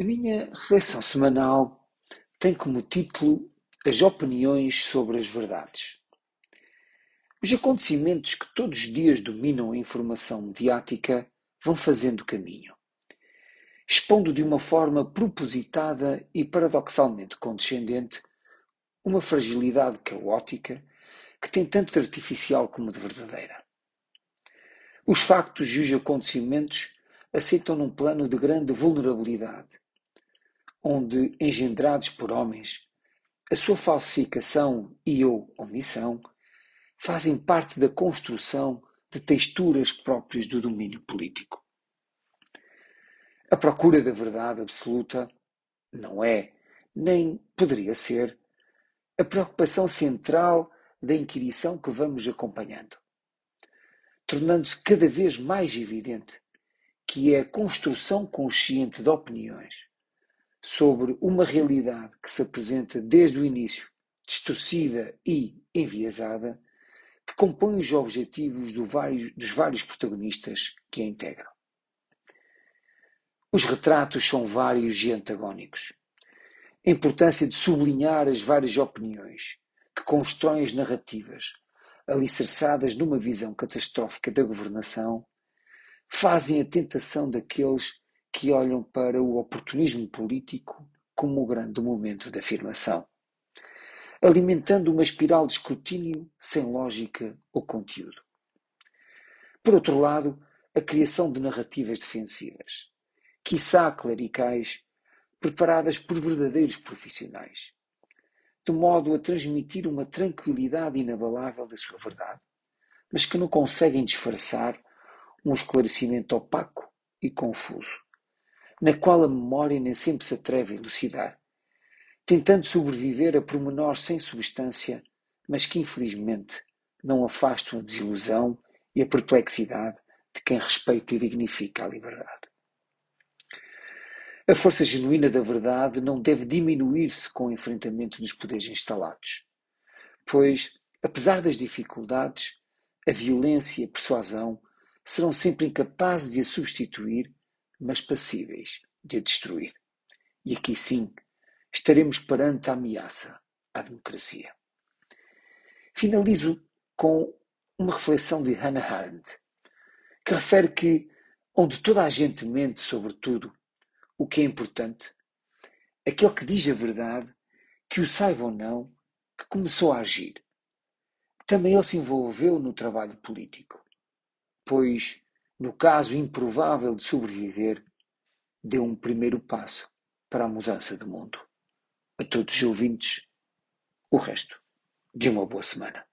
A minha reflexão semanal tem como título As opiniões sobre as verdades. Os acontecimentos que todos os dias dominam a informação mediática vão fazendo caminho, expondo de uma forma propositada e paradoxalmente condescendente uma fragilidade caótica que tem tanto de artificial como de verdadeira. Os factos e os acontecimentos aceitam num plano de grande vulnerabilidade, onde, engendrados por homens, a sua falsificação e ou omissão fazem parte da construção de texturas próprias do domínio político. A procura da verdade absoluta não é, nem poderia ser, a preocupação central da inquirição que vamos acompanhando, tornando-se cada vez mais evidente que é a construção consciente de opiniões sobre uma realidade que se apresenta desde o início distorcida e enviesada, que compõe os objetivos do vários, dos vários protagonistas que a integram. Os retratos são vários e antagónicos. A importância de sublinhar as várias opiniões que constroem as narrativas, alicerçadas numa visão catastrófica da governação, fazem a tentação daqueles que olham para o oportunismo político como o grande momento de afirmação, alimentando uma espiral de escrutínio sem lógica ou conteúdo. Por outro lado, a criação de narrativas defensivas, quiçá clericais, preparadas por verdadeiros profissionais, de modo a transmitir uma tranquilidade inabalável da sua verdade, mas que não conseguem disfarçar um esclarecimento opaco e confuso na qual a memória nem sempre se atreve a elucidar, tentando sobreviver a pormenores sem substância, mas que infelizmente não afastam a desilusão e a perplexidade de quem respeita e dignifica a liberdade. A força genuína da verdade não deve diminuir-se com o enfrentamento dos poderes instalados, pois, apesar das dificuldades, a violência e a persuasão serão sempre incapazes de a substituir mas passíveis de a destruir. E aqui sim estaremos perante a ameaça à democracia. Finalizo com uma reflexão de Hannah Arendt, que refere que onde toda a gente mente sobre tudo, o que é importante, aquele que diz a verdade, que o saiba ou não, que começou a agir. Também ele se envolveu no trabalho político, pois no caso improvável de sobreviver, deu um primeiro passo para a mudança do mundo. A todos os ouvintes, o resto de uma boa semana.